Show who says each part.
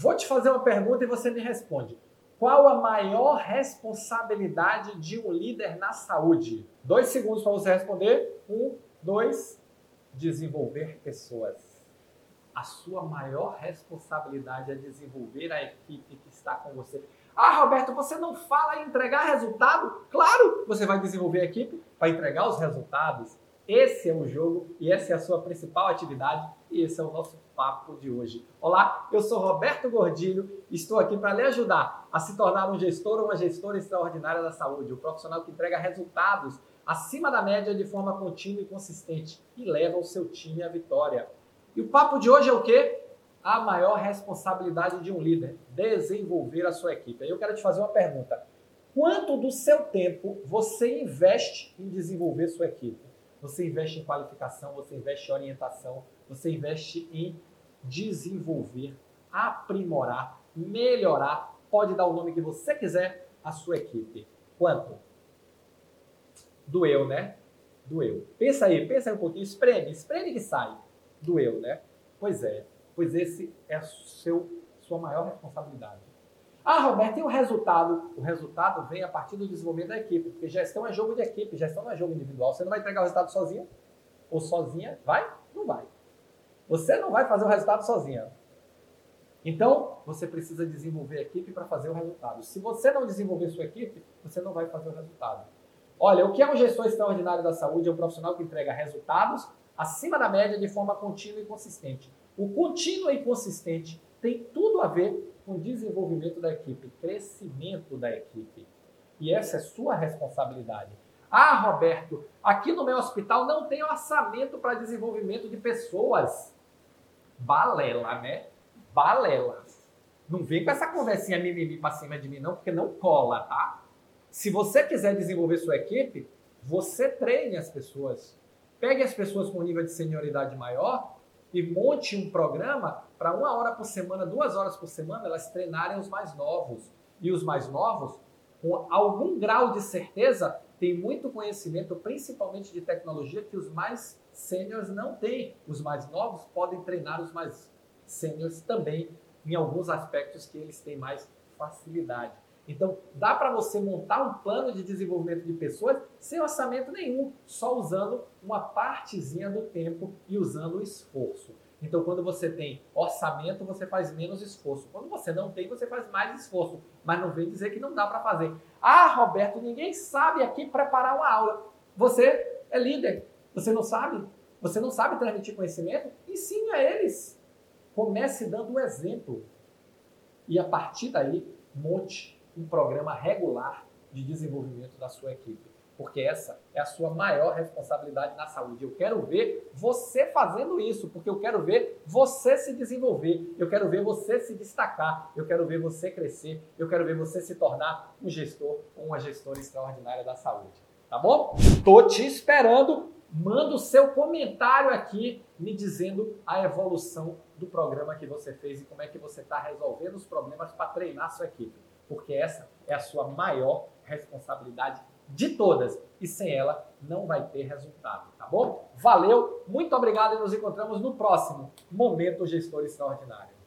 Speaker 1: Vou te fazer uma pergunta e você me responde. Qual a maior responsabilidade de um líder na saúde? Dois segundos para você responder. Um, dois. Desenvolver pessoas. A sua maior responsabilidade é desenvolver a equipe que está com você. Ah, Roberto, você não fala em entregar resultado? Claro, você vai desenvolver a equipe para entregar os resultados. Esse é o jogo e essa é a sua principal atividade e esse é o nosso papo de hoje. Olá, eu sou Roberto Gordilho e estou aqui para lhe ajudar a se tornar um gestor ou uma gestora extraordinária da saúde, um profissional que entrega resultados acima da média de forma contínua e consistente e leva o seu time à vitória. E o papo de hoje é o quê? A maior responsabilidade de um líder, desenvolver a sua equipe. Eu quero te fazer uma pergunta. Quanto do seu tempo você investe em desenvolver sua equipe? Você investe em qualificação, você investe em orientação, você investe em desenvolver, aprimorar, melhorar, pode dar o nome que você quiser, a sua equipe. Quanto? Doeu, né? Doeu. Pensa aí, pensa aí um pouquinho, espreme, espreme que sai. Doeu, né? Pois é, pois esse é seu, sua maior responsabilidade. Ah, Roberto, e o resultado? O resultado vem a partir do desenvolvimento da equipe, porque gestão é jogo de equipe, gestão não é jogo individual. Você não vai entregar o resultado sozinho ou sozinha? Vai? Não vai. Você não vai fazer o resultado sozinha. Então, você precisa desenvolver a equipe para fazer o resultado. Se você não desenvolver sua equipe, você não vai fazer o resultado. Olha, o que é um gestor extraordinário da saúde? É um profissional que entrega resultados acima da média de forma contínua e consistente. O contínuo e consistente tem tudo a ver com desenvolvimento da equipe, crescimento da equipe. E essa é sua responsabilidade. Ah, Roberto, aqui no meu hospital não tem orçamento para desenvolvimento de pessoas. Balela, né? Balela. Não vem com essa conversinha mimimi para cima de mim, não, porque não cola, tá? Se você quiser desenvolver sua equipe, você treine as pessoas. Pegue as pessoas com nível de senioridade maior e monte um programa para uma hora por semana, duas horas por semana, elas treinarem os mais novos. E os mais novos, com algum grau de certeza, têm muito conhecimento, principalmente de tecnologia, que os mais sêniores não têm. Os mais novos podem treinar os mais sêniores também, em alguns aspectos que eles têm mais facilidade. Então, dá para você montar um plano de desenvolvimento de pessoas sem orçamento nenhum, só usando uma partezinha do tempo e usando o esforço. Então, quando você tem orçamento, você faz menos esforço. Quando você não tem, você faz mais esforço. Mas não vem dizer que não dá para fazer. Ah, Roberto, ninguém sabe aqui preparar uma aula. Você é líder. Você não sabe? Você não sabe transmitir conhecimento? Ensine a eles. Comece dando um exemplo. E a partir daí, monte um programa regular de desenvolvimento da sua equipe. Porque essa é a sua maior responsabilidade na saúde. Eu quero ver você fazendo isso, porque eu quero ver você se desenvolver, eu quero ver você se destacar, eu quero ver você crescer, eu quero ver você se tornar um gestor ou uma gestora extraordinária da saúde. Tá bom? Tô te esperando. Manda o seu comentário aqui me dizendo a evolução do programa que você fez e como é que você está resolvendo os problemas para treinar sua equipe porque essa é a sua maior responsabilidade de todas e sem ela não vai ter resultado, tá bom? Valeu, muito obrigado e nos encontramos no próximo Momento Gestor Extraordinário.